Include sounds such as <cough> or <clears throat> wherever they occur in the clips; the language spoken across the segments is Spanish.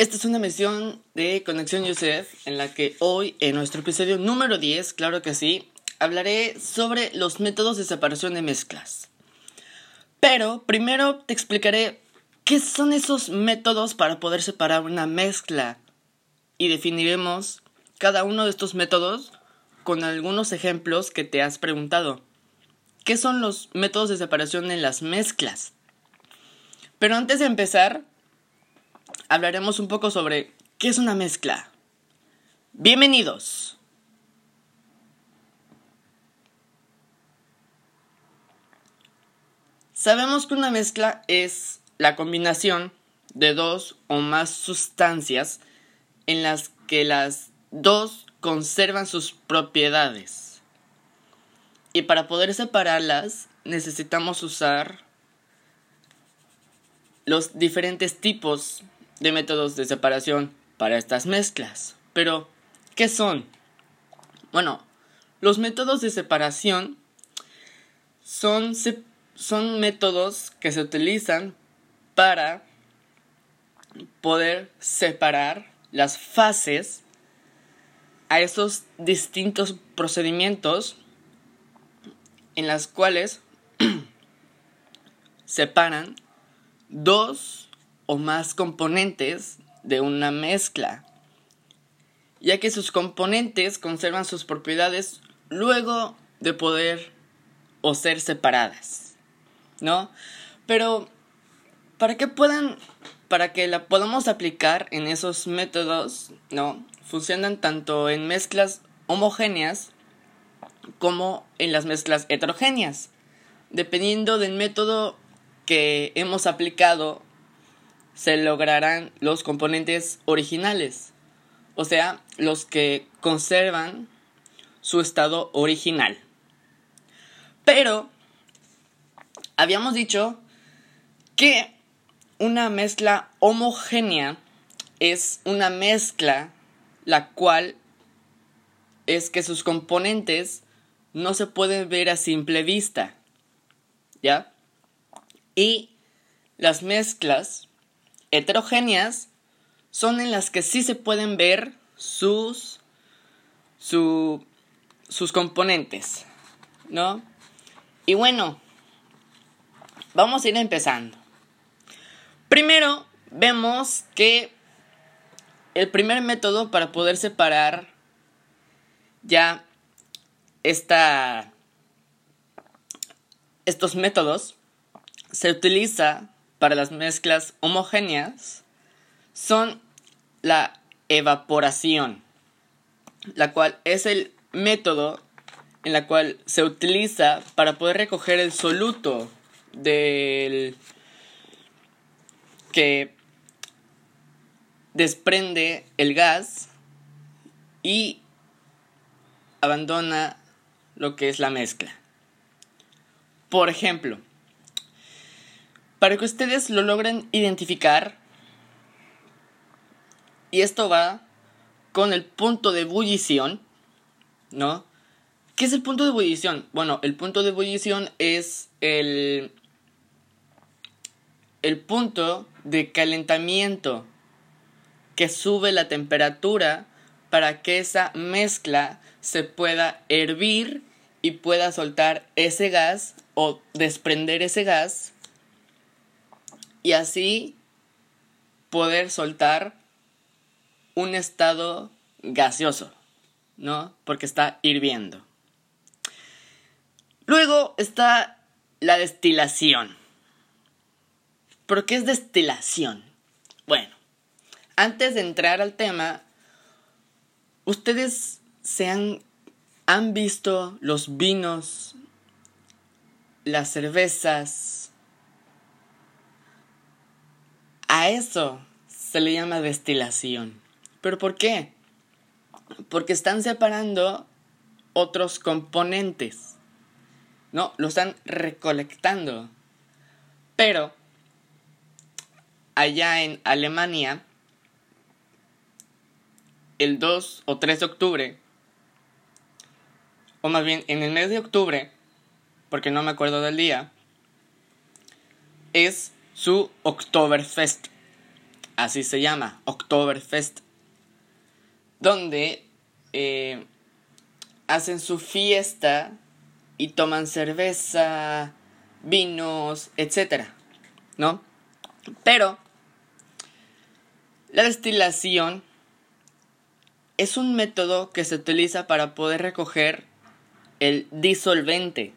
Esta es una misión de Conexión Yusef en la que hoy, en nuestro episodio número 10, claro que sí, hablaré sobre los métodos de separación de mezclas. Pero primero te explicaré qué son esos métodos para poder separar una mezcla y definiremos cada uno de estos métodos con algunos ejemplos que te has preguntado. ¿Qué son los métodos de separación en las mezclas? Pero antes de empezar, hablaremos un poco sobre qué es una mezcla. Bienvenidos. Sabemos que una mezcla es la combinación de dos o más sustancias en las que las dos conservan sus propiedades. Y para poder separarlas necesitamos usar los diferentes tipos de métodos de separación para estas mezclas. Pero, ¿qué son? Bueno, los métodos de separación son, son métodos que se utilizan para poder separar las fases a esos distintos procedimientos en las cuales <clears throat> separan dos o más componentes de una mezcla, ya que sus componentes conservan sus propiedades luego de poder o ser separadas, ¿no? Pero para que puedan, para que la podamos aplicar en esos métodos, ¿no? Funcionan tanto en mezclas homogéneas como en las mezclas heterogéneas, dependiendo del método que hemos aplicado se lograrán los componentes originales, o sea, los que conservan su estado original. Pero habíamos dicho que una mezcla homogénea es una mezcla la cual es que sus componentes no se pueden ver a simple vista. ¿Ya? Y las mezclas heterogéneas son en las que sí se pueden ver sus, sus componentes, ¿no? Y bueno, vamos a ir empezando. Primero, vemos que el primer método para poder separar ya esta, estos métodos se utiliza para las mezclas homogéneas son la evaporación, la cual es el método en la cual se utiliza para poder recoger el soluto del que desprende el gas y abandona lo que es la mezcla. Por ejemplo, para que ustedes lo logren identificar, y esto va con el punto de ebullición, ¿no? ¿Qué es el punto de ebullición? Bueno, el punto de ebullición es el, el punto de calentamiento que sube la temperatura para que esa mezcla se pueda hervir y pueda soltar ese gas o desprender ese gas y así poder soltar un estado gaseoso, ¿no? Porque está hirviendo. Luego está la destilación. ¿Por qué es destilación? Bueno, antes de entrar al tema, ustedes se han, han visto los vinos, las cervezas, A eso se le llama destilación. ¿Pero por qué? Porque están separando otros componentes. No, lo están recolectando. Pero allá en Alemania, el 2 o 3 de octubre, o más bien en el mes de octubre, porque no me acuerdo del día, es su Oktoberfest. así se llama, Oktoberfest, donde eh, hacen su fiesta y toman cerveza, vinos, etc. ¿No? Pero la destilación es un método que se utiliza para poder recoger el disolvente,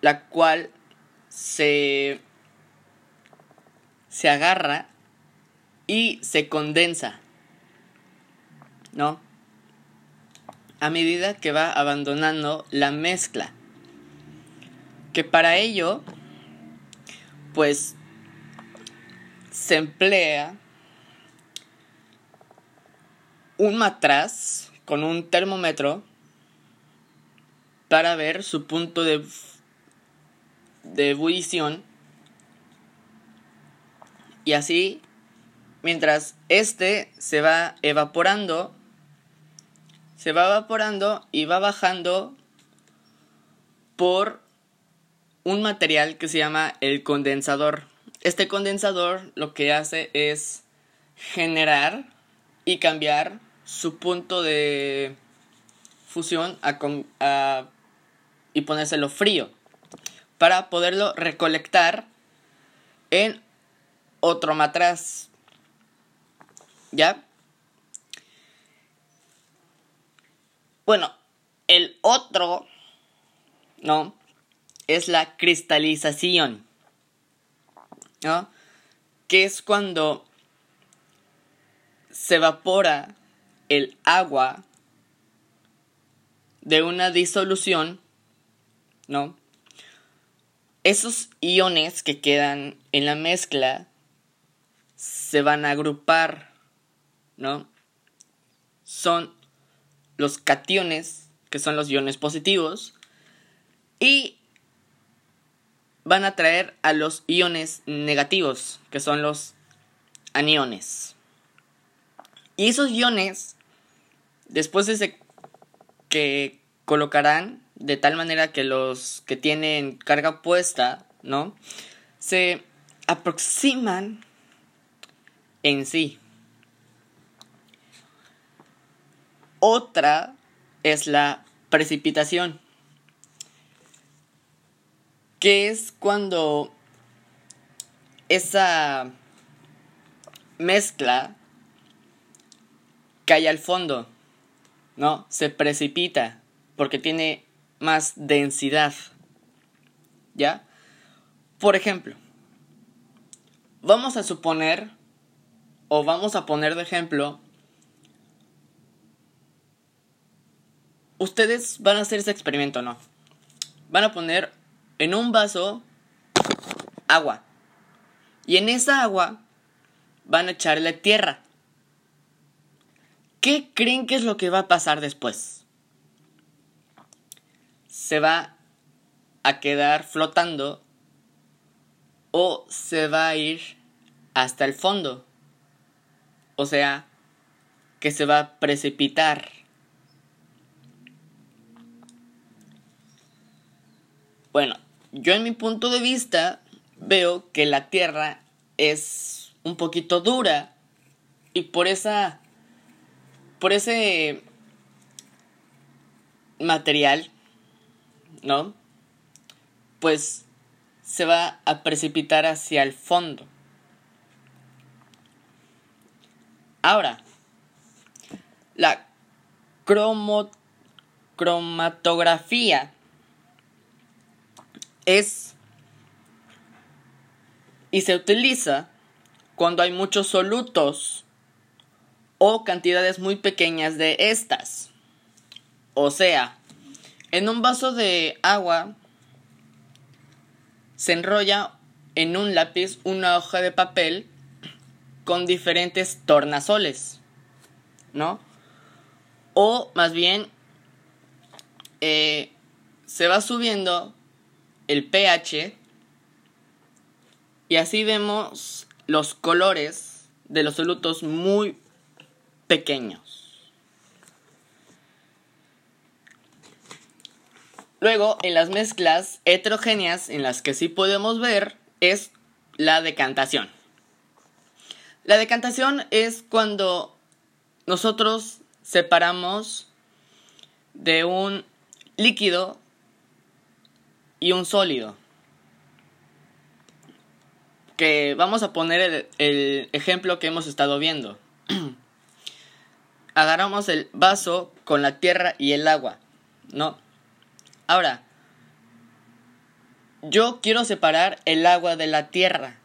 la cual se, se agarra y se condensa, ¿no? A medida que va abandonando la mezcla. Que para ello, pues, se emplea un matraz con un termómetro para ver su punto de, de ebullición y así mientras este se va evaporando se va evaporando y va bajando por un material que se llama el condensador. Este condensador lo que hace es generar y cambiar su punto de fusión a, y ponérselo frío para poderlo recolectar en otro matraz. ¿Ya? Bueno, el otro, ¿no? Es la cristalización, ¿no? Que es cuando se evapora el agua de una disolución, ¿no? Esos iones que quedan en la mezcla se van a agrupar, ¿no? Son los cationes, que son los iones positivos, y van a traer a los iones negativos, que son los aniones. Y esos iones Después se que colocarán de tal manera que los que tienen carga puesta, ¿no? Se aproximan en sí. Otra es la precipitación, que es cuando esa mezcla cae al fondo. ¿no? Se precipita porque tiene más densidad. ¿Ya? Por ejemplo, vamos a suponer, o vamos a poner de ejemplo, ustedes van a hacer ese experimento, ¿no? Van a poner en un vaso agua. Y en esa agua van a echarle tierra. ¿Qué creen que es lo que va a pasar después? ¿Se va a quedar flotando o se va a ir hasta el fondo? O sea, que se va a precipitar. Bueno, yo en mi punto de vista veo que la Tierra es un poquito dura y por esa por ese material, ¿no? Pues se va a precipitar hacia el fondo. Ahora, la cromatografía es y se utiliza cuando hay muchos solutos o cantidades muy pequeñas de estas. O sea, en un vaso de agua se enrolla en un lápiz una hoja de papel con diferentes tornasoles, ¿no? O más bien eh, se va subiendo el pH y así vemos los colores de los solutos muy pequeños. Luego, en las mezclas heterogéneas, en las que sí podemos ver, es la decantación. La decantación es cuando nosotros separamos de un líquido y un sólido. Que vamos a poner el, el ejemplo que hemos estado viendo. <clears throat> Agarramos el vaso con la tierra y el agua, ¿no? Ahora, yo quiero separar el agua de la tierra.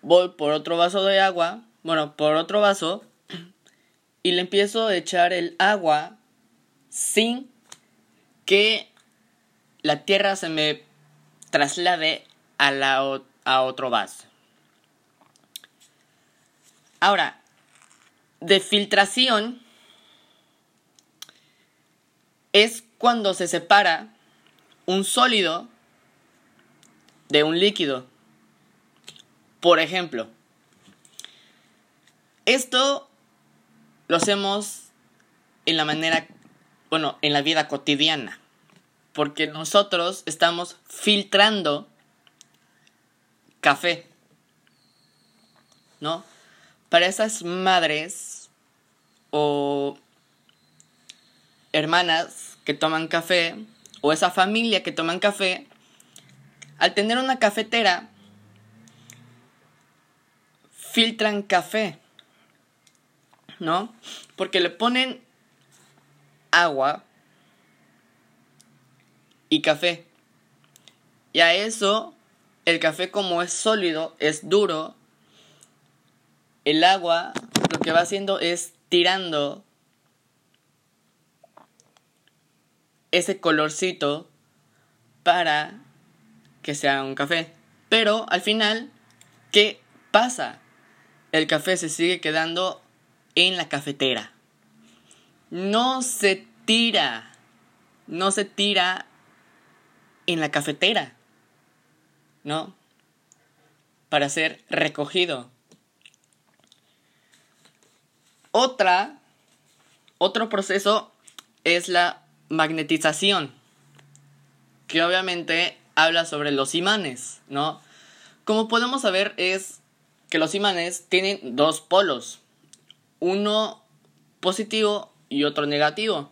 Voy por otro vaso de agua, bueno, por otro vaso, y le empiezo a echar el agua sin que la tierra se me traslade a, la, a otro vaso. Ahora, de filtración es cuando se separa un sólido de un líquido. Por ejemplo, esto lo hacemos en la manera, bueno, en la vida cotidiana, porque nosotros estamos filtrando café, ¿no? Para esas madres o hermanas que toman café, o esa familia que toman café, al tener una cafetera, filtran café, ¿no? Porque le ponen agua y café. Y a eso, el café como es sólido, es duro, el agua lo que va haciendo es tirando ese colorcito para que sea un café. Pero al final, ¿qué pasa? El café se sigue quedando en la cafetera. No se tira. No se tira en la cafetera. ¿No? Para ser recogido. Otra, otro proceso es la magnetización. Que obviamente habla sobre los imanes, ¿no? Como podemos saber es que los imanes tienen dos polos, uno positivo y otro negativo,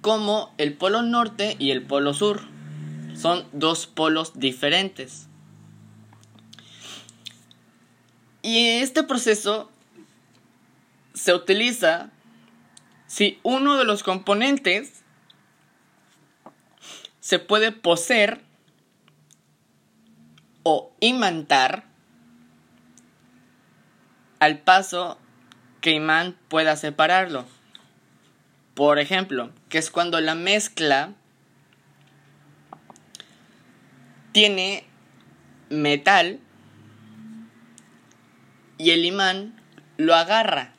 como el polo norte y el polo sur. Son dos polos diferentes. Y este proceso se utiliza si uno de los componentes se puede poseer o imantar al paso que imán pueda separarlo. Por ejemplo, que es cuando la mezcla tiene metal y el imán lo agarra.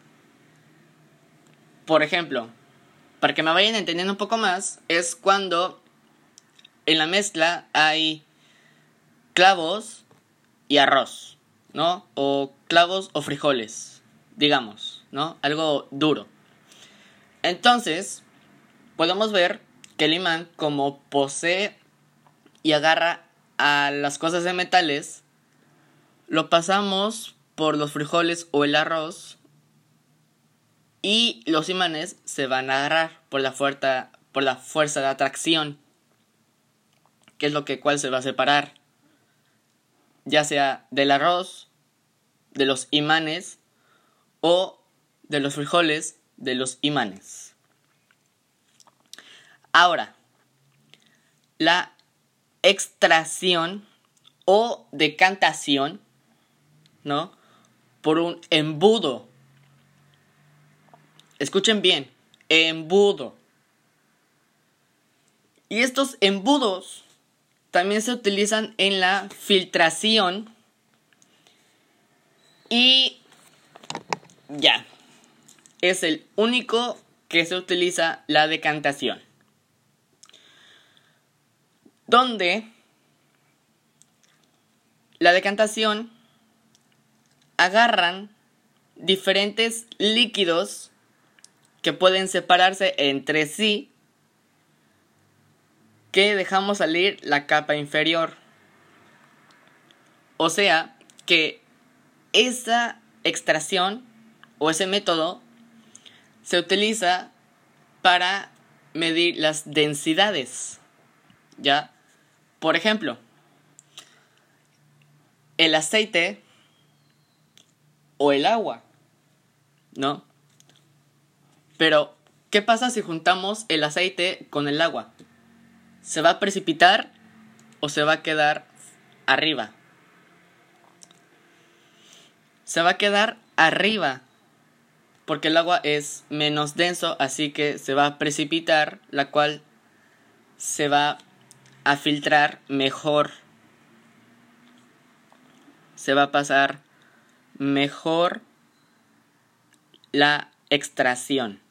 Por ejemplo, para que me vayan entendiendo un poco más, es cuando en la mezcla hay clavos y arroz, ¿no? O clavos o frijoles, digamos, ¿no? Algo duro. Entonces, podemos ver que el imán, como posee y agarra a las cosas de metales, lo pasamos por los frijoles o el arroz y los imanes se van a agarrar por la fuerza, por la fuerza de atracción, que es lo que cual se va a separar ya sea del arroz, de los imanes o de los frijoles de los imanes. Ahora, la extracción o decantación, ¿no? Por un embudo. Escuchen bien, embudo. Y estos embudos también se utilizan en la filtración. Y ya. Es el único que se utiliza la decantación. Donde la decantación agarran diferentes líquidos que pueden separarse entre sí que dejamos salir la capa inferior. O sea que esa extracción o ese método se utiliza para medir las densidades. ¿Ya? Por ejemplo, el aceite o el agua. ¿No? Pero, ¿qué pasa si juntamos el aceite con el agua? ¿Se va a precipitar o se va a quedar arriba? Se va a quedar arriba porque el agua es menos denso, así que se va a precipitar, la cual se va a filtrar mejor. Se va a pasar mejor la extracción.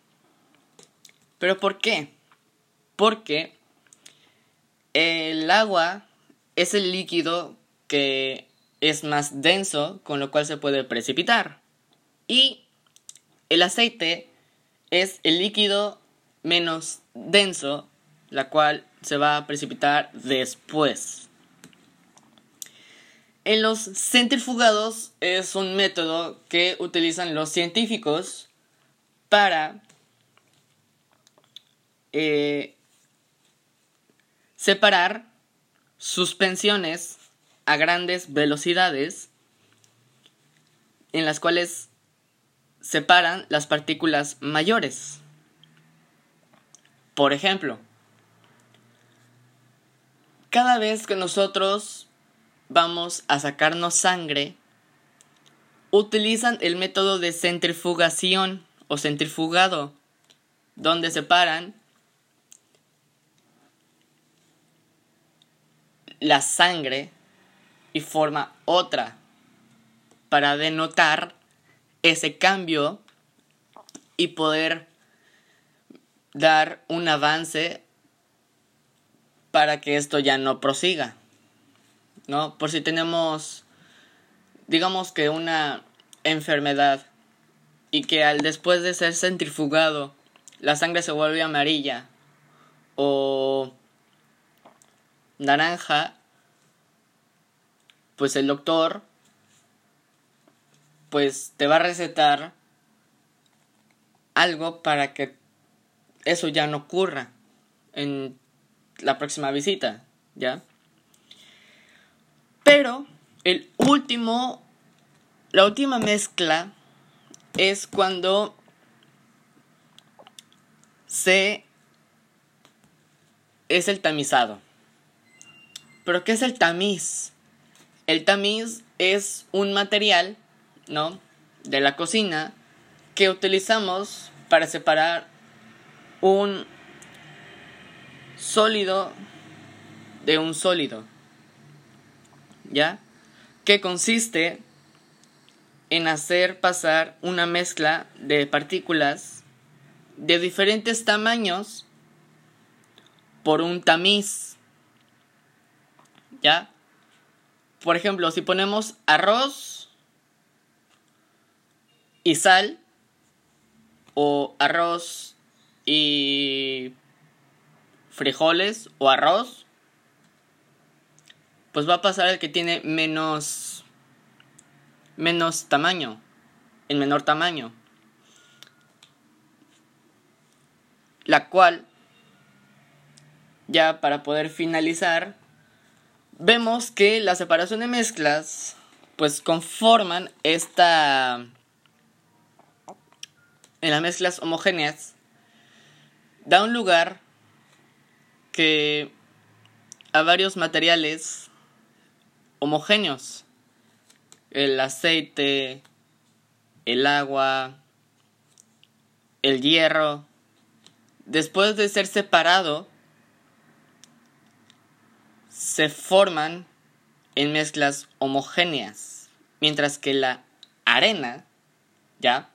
¿Pero por qué? Porque el agua es el líquido que es más denso, con lo cual se puede precipitar. Y el aceite es el líquido menos denso, la cual se va a precipitar después. En los centrifugados es un método que utilizan los científicos para eh, separar suspensiones a grandes velocidades en las cuales separan las partículas mayores. Por ejemplo, cada vez que nosotros vamos a sacarnos sangre, utilizan el método de centrifugación o centrifugado, donde separan la sangre y forma otra para denotar ese cambio y poder dar un avance para que esto ya no prosiga. ¿No? Por si tenemos digamos que una enfermedad y que al después de ser centrifugado la sangre se vuelve amarilla o naranja, pues el doctor pues te va a recetar algo para que eso ya no ocurra en la próxima visita, ¿ya? Pero el último, la última mezcla es cuando se es el tamizado. ¿Pero qué es el tamiz? El tamiz es un material, ¿no? De la cocina que utilizamos para separar un sólido de un sólido. ¿Ya? Que consiste en hacer pasar una mezcla de partículas de diferentes tamaños por un tamiz. ¿Ya? Por ejemplo, si ponemos arroz y sal, o arroz y frijoles, o arroz, pues va a pasar el que tiene menos menos tamaño, en menor tamaño. La cual ya para poder finalizar vemos que la separación de mezclas pues conforman esta en las mezclas homogéneas da un lugar que a varios materiales homogéneos. El aceite el agua el hierro. Después de ser separado se forman en mezclas homogéneas, mientras que la arena, ¿ya?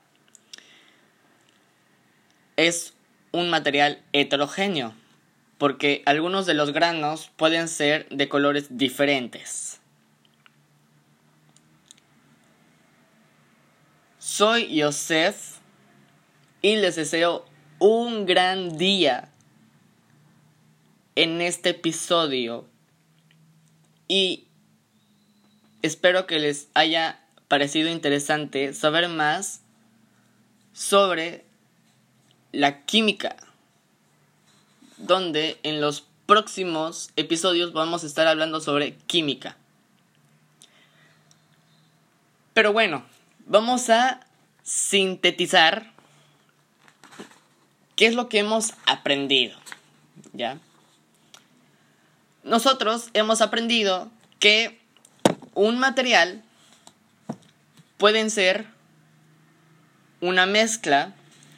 Es un material heterogéneo, porque algunos de los granos pueden ser de colores diferentes. Soy Yosef y les deseo un gran día en este episodio y espero que les haya parecido interesante saber más sobre la química, donde en los próximos episodios vamos a estar hablando sobre química. Pero bueno, vamos a sintetizar qué es lo que hemos aprendido. ¿Ya? Nosotros hemos aprendido que un material pueden ser una mezcla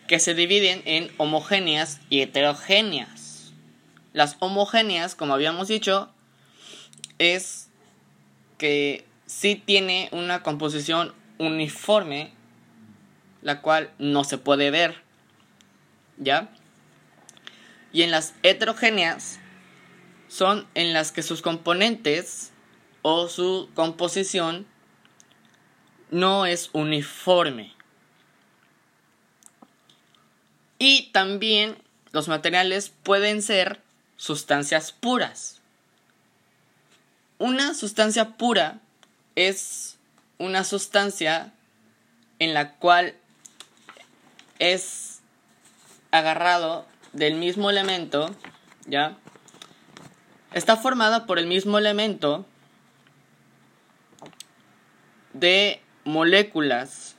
que se dividen en homogéneas y heterogéneas. Las homogéneas, como habíamos dicho, es que sí tiene una composición uniforme, la cual no se puede ver. ¿Ya? Y en las heterogéneas son en las que sus componentes o su composición no es uniforme. Y también los materiales pueden ser sustancias puras. Una sustancia pura es una sustancia en la cual es agarrado del mismo elemento, ¿ya? Está formada por el mismo elemento de moléculas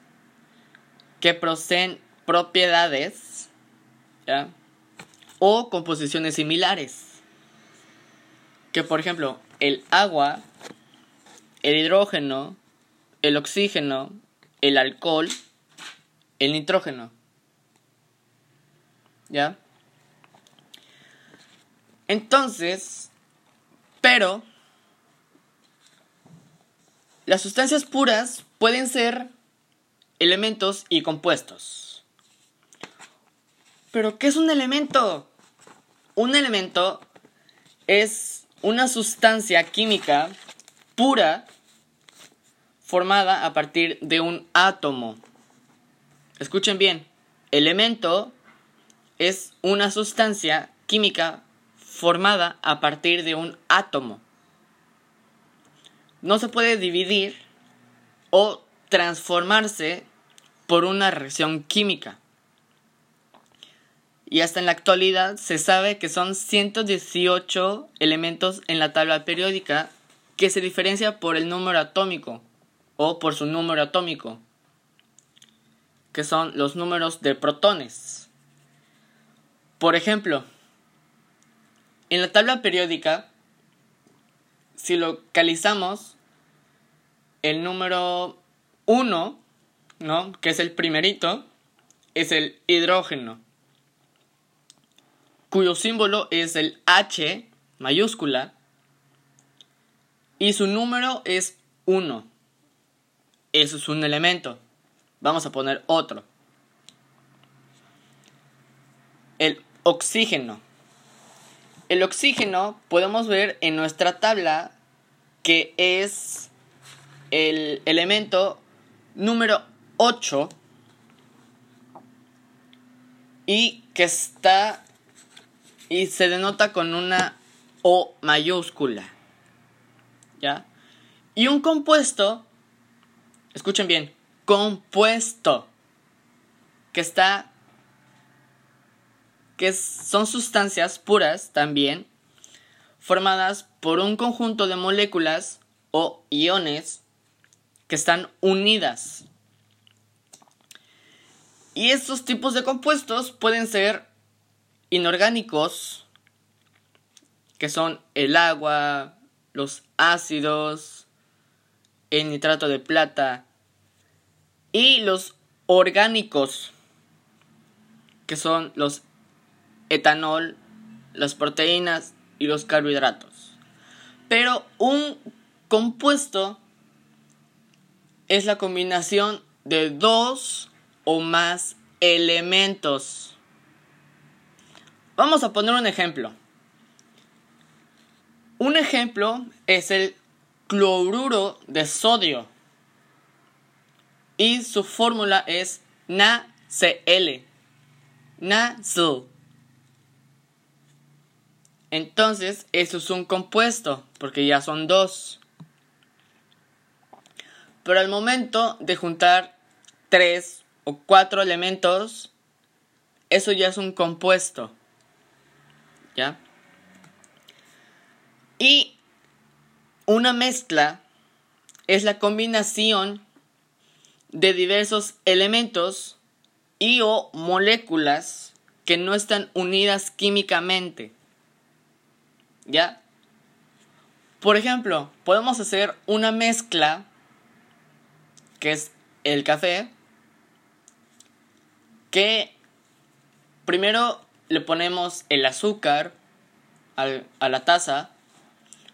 que poseen propiedades o composiciones similares. Que por ejemplo, el agua, el hidrógeno, el oxígeno, el alcohol, el nitrógeno. ¿Ya? Entonces, pero las sustancias puras pueden ser elementos y compuestos. Pero, ¿qué es un elemento? Un elemento es una sustancia química pura formada a partir de un átomo. Escuchen bien, elemento es una sustancia química formada a partir de un átomo. No se puede dividir o transformarse por una reacción química. Y hasta en la actualidad se sabe que son 118 elementos en la tabla periódica que se diferencia por el número atómico o por su número atómico, que son los números de protones. Por ejemplo, en la tabla periódica, si localizamos el número 1, ¿no? que es el primerito, es el hidrógeno, cuyo símbolo es el H mayúscula y su número es 1. Eso es un elemento. Vamos a poner otro. El oxígeno. El oxígeno podemos ver en nuestra tabla que es el elemento número 8 y que está y se denota con una O mayúscula. ¿Ya? Y un compuesto, escuchen bien, compuesto, que está que son sustancias puras también, formadas por un conjunto de moléculas o iones que están unidas. Y estos tipos de compuestos pueden ser inorgánicos, que son el agua, los ácidos, el nitrato de plata, y los orgánicos, que son los etanol, las proteínas y los carbohidratos. Pero un compuesto es la combinación de dos o más elementos. Vamos a poner un ejemplo. Un ejemplo es el cloruro de sodio. Y su fórmula es NaCl. NaCl. Entonces, eso es un compuesto, porque ya son dos. pero al momento de juntar tres o cuatro elementos, eso ya es un compuesto. ¿Ya? Y una mezcla es la combinación de diversos elementos y o moléculas que no están unidas químicamente. ¿Ya? Por ejemplo, podemos hacer una mezcla que es el café que primero le ponemos el azúcar a la taza,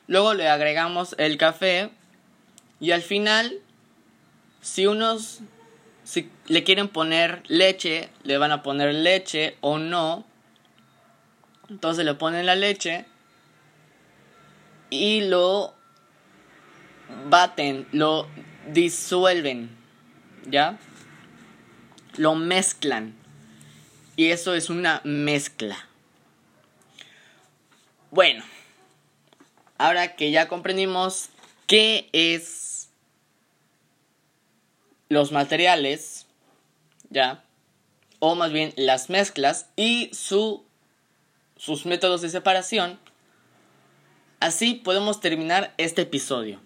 luego le agregamos el café y al final, si unos si le quieren poner leche, le van a poner leche o no. Entonces le ponen la leche y lo baten, lo disuelven, ¿ya? Lo mezclan. Y eso es una mezcla. Bueno, ahora que ya comprendimos qué es los materiales, ¿ya? O más bien las mezclas y su, sus métodos de separación, así podemos terminar este episodio.